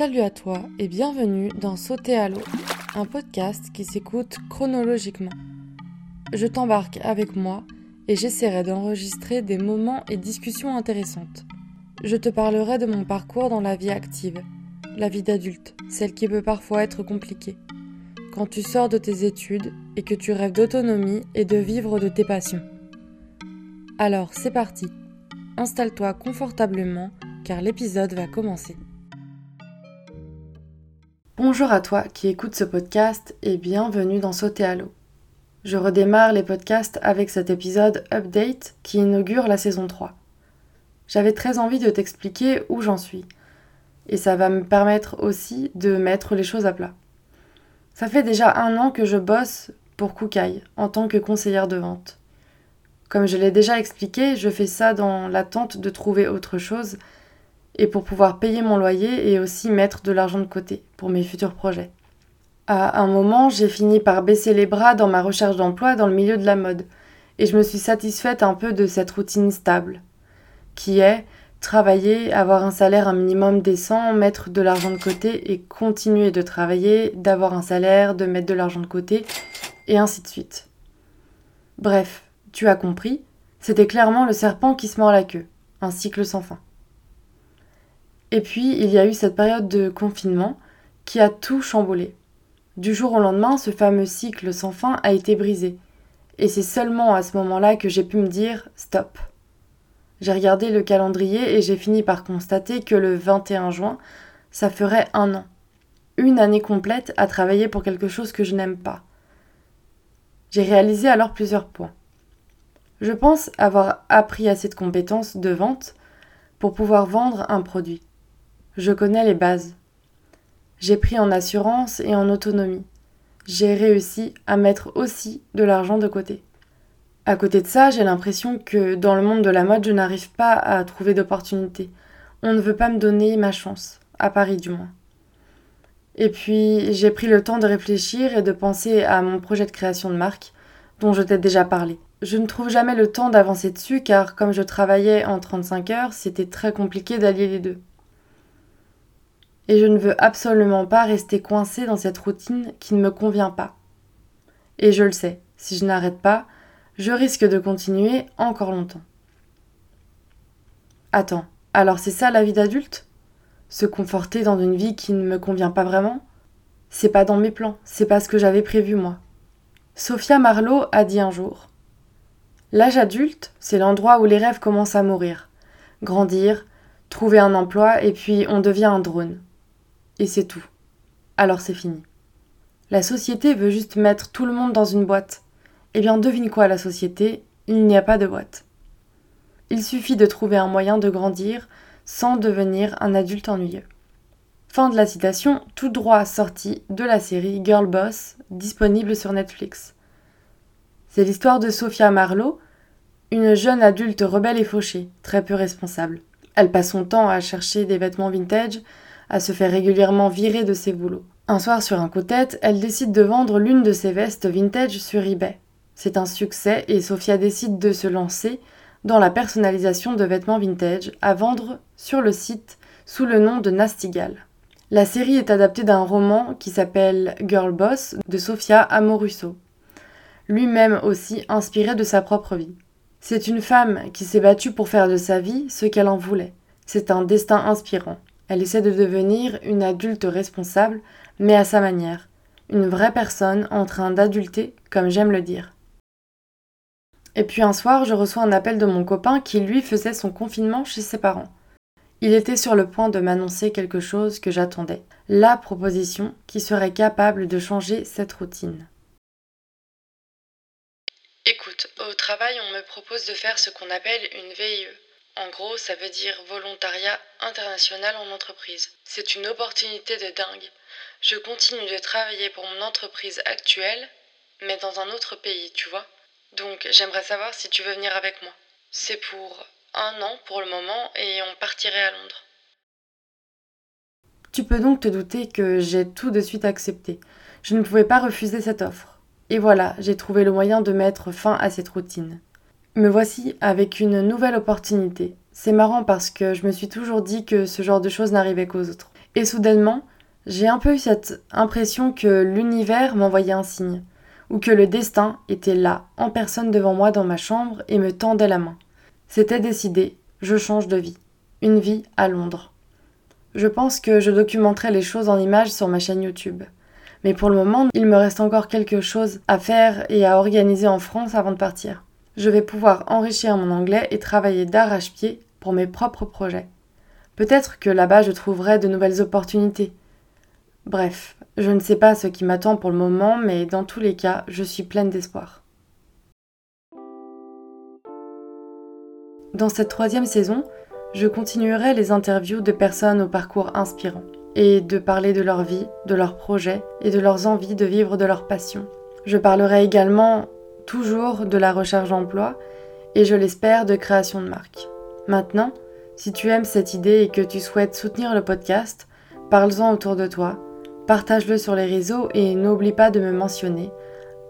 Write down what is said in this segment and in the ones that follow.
Salut à toi et bienvenue dans Sauter à l'eau, un podcast qui s'écoute chronologiquement. Je t'embarque avec moi et j'essaierai d'enregistrer des moments et discussions intéressantes. Je te parlerai de mon parcours dans la vie active, la vie d'adulte, celle qui peut parfois être compliquée. Quand tu sors de tes études et que tu rêves d'autonomie et de vivre de tes passions. Alors c'est parti, installe-toi confortablement car l'épisode va commencer. Bonjour à toi qui écoutes ce podcast et bienvenue dans Sauter à l'eau. Je redémarre les podcasts avec cet épisode Update qui inaugure la saison 3. J'avais très envie de t'expliquer où j'en suis. Et ça va me permettre aussi de mettre les choses à plat. Ça fait déjà un an que je bosse pour Koukaï en tant que conseillère de vente. Comme je l'ai déjà expliqué, je fais ça dans l'attente de trouver autre chose et pour pouvoir payer mon loyer et aussi mettre de l'argent de côté pour mes futurs projets. À un moment, j'ai fini par baisser les bras dans ma recherche d'emploi dans le milieu de la mode, et je me suis satisfaite un peu de cette routine stable, qui est travailler, avoir un salaire un minimum décent, mettre de l'argent de côté et continuer de travailler, d'avoir un salaire, de mettre de l'argent de côté, et ainsi de suite. Bref, tu as compris, c'était clairement le serpent qui se mord la queue, un cycle sans fin. Et puis, il y a eu cette période de confinement qui a tout chamboulé. Du jour au lendemain, ce fameux cycle sans fin a été brisé. Et c'est seulement à ce moment-là que j'ai pu me dire stop. J'ai regardé le calendrier et j'ai fini par constater que le 21 juin, ça ferait un an. Une année complète à travailler pour quelque chose que je n'aime pas. J'ai réalisé alors plusieurs points. Je pense avoir appris assez de compétences de vente pour pouvoir vendre un produit. Je connais les bases. J'ai pris en assurance et en autonomie. J'ai réussi à mettre aussi de l'argent de côté. À côté de ça, j'ai l'impression que dans le monde de la mode, je n'arrive pas à trouver d'opportunités. On ne veut pas me donner ma chance, à Paris du moins. Et puis, j'ai pris le temps de réfléchir et de penser à mon projet de création de marque, dont je t'ai déjà parlé. Je ne trouve jamais le temps d'avancer dessus car comme je travaillais en 35 heures, c'était très compliqué d'allier les deux et je ne veux absolument pas rester coincée dans cette routine qui ne me convient pas. Et je le sais, si je n'arrête pas, je risque de continuer encore longtemps. Attends, alors c'est ça la vie d'adulte? Se conforter dans une vie qui ne me convient pas vraiment? C'est pas dans mes plans, c'est pas ce que j'avais prévu moi. Sophia Marlowe a dit un jour L'âge adulte, c'est l'endroit où les rêves commencent à mourir. Grandir, trouver un emploi et puis on devient un drone et c'est tout. Alors c'est fini. La société veut juste mettre tout le monde dans une boîte. Eh bien, devine quoi, la société Il n'y a pas de boîte. Il suffit de trouver un moyen de grandir sans devenir un adulte ennuyeux. Fin de la citation, tout droit sorti de la série Girl Boss, disponible sur Netflix. C'est l'histoire de Sophia Marlowe, une jeune adulte rebelle et fauchée, très peu responsable. Elle passe son temps à chercher des vêtements vintage, à se faire régulièrement virer de ses boulots. Un soir sur un coup de tête, elle décide de vendre l'une de ses vestes vintage sur eBay. C'est un succès et Sophia décide de se lancer dans la personnalisation de vêtements vintage à vendre sur le site sous le nom de Nastigal. La série est adaptée d'un roman qui s'appelle Girl Boss de Sophia Amoruso, lui-même aussi inspiré de sa propre vie. C'est une femme qui s'est battue pour faire de sa vie ce qu'elle en voulait. C'est un destin inspirant. Elle essaie de devenir une adulte responsable, mais à sa manière. Une vraie personne en train d'adulter, comme j'aime le dire. Et puis un soir, je reçois un appel de mon copain qui lui faisait son confinement chez ses parents. Il était sur le point de m'annoncer quelque chose que j'attendais, la proposition qui serait capable de changer cette routine. Écoute, au travail, on me propose de faire ce qu'on appelle une VIE. En gros, ça veut dire volontariat international en entreprise. C'est une opportunité de dingue. Je continue de travailler pour mon entreprise actuelle, mais dans un autre pays, tu vois. Donc j'aimerais savoir si tu veux venir avec moi. C'est pour un an pour le moment et on partirait à Londres. Tu peux donc te douter que j'ai tout de suite accepté. Je ne pouvais pas refuser cette offre. Et voilà, j'ai trouvé le moyen de mettre fin à cette routine. Me voici avec une nouvelle opportunité. C'est marrant parce que je me suis toujours dit que ce genre de choses n'arrivait qu'aux autres. Et soudainement, j'ai un peu eu cette impression que l'univers m'envoyait un signe, ou que le destin était là, en personne devant moi dans ma chambre et me tendait la main. C'était décidé, je change de vie. Une vie à Londres. Je pense que je documenterai les choses en images sur ma chaîne YouTube. Mais pour le moment, il me reste encore quelque chose à faire et à organiser en France avant de partir. Je vais pouvoir enrichir mon anglais et travailler d'arrache-pied pour mes propres projets. Peut-être que là-bas je trouverai de nouvelles opportunités. Bref, je ne sais pas ce qui m'attend pour le moment, mais dans tous les cas, je suis pleine d'espoir. Dans cette troisième saison, je continuerai les interviews de personnes au parcours inspirant et de parler de leur vie, de leurs projets et de leurs envies de vivre de leur passion. Je parlerai également toujours de la recherche d'emploi et je l'espère de création de marque. Maintenant, si tu aimes cette idée et que tu souhaites soutenir le podcast, parle-en autour de toi, partage-le sur les réseaux et n'oublie pas de me mentionner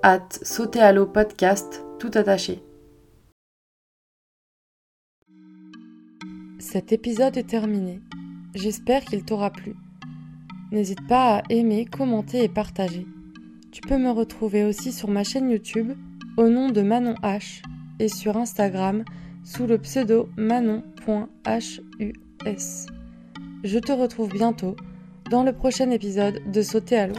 at sauter à l'eau podcast tout attaché. Cet épisode est terminé. J'espère qu'il t'aura plu. N'hésite pas à aimer, commenter et partager. Tu peux me retrouver aussi sur ma chaîne YouTube au nom de Manon H et sur Instagram sous le pseudo manon.hus. Je te retrouve bientôt dans le prochain épisode de Sauter à l'eau.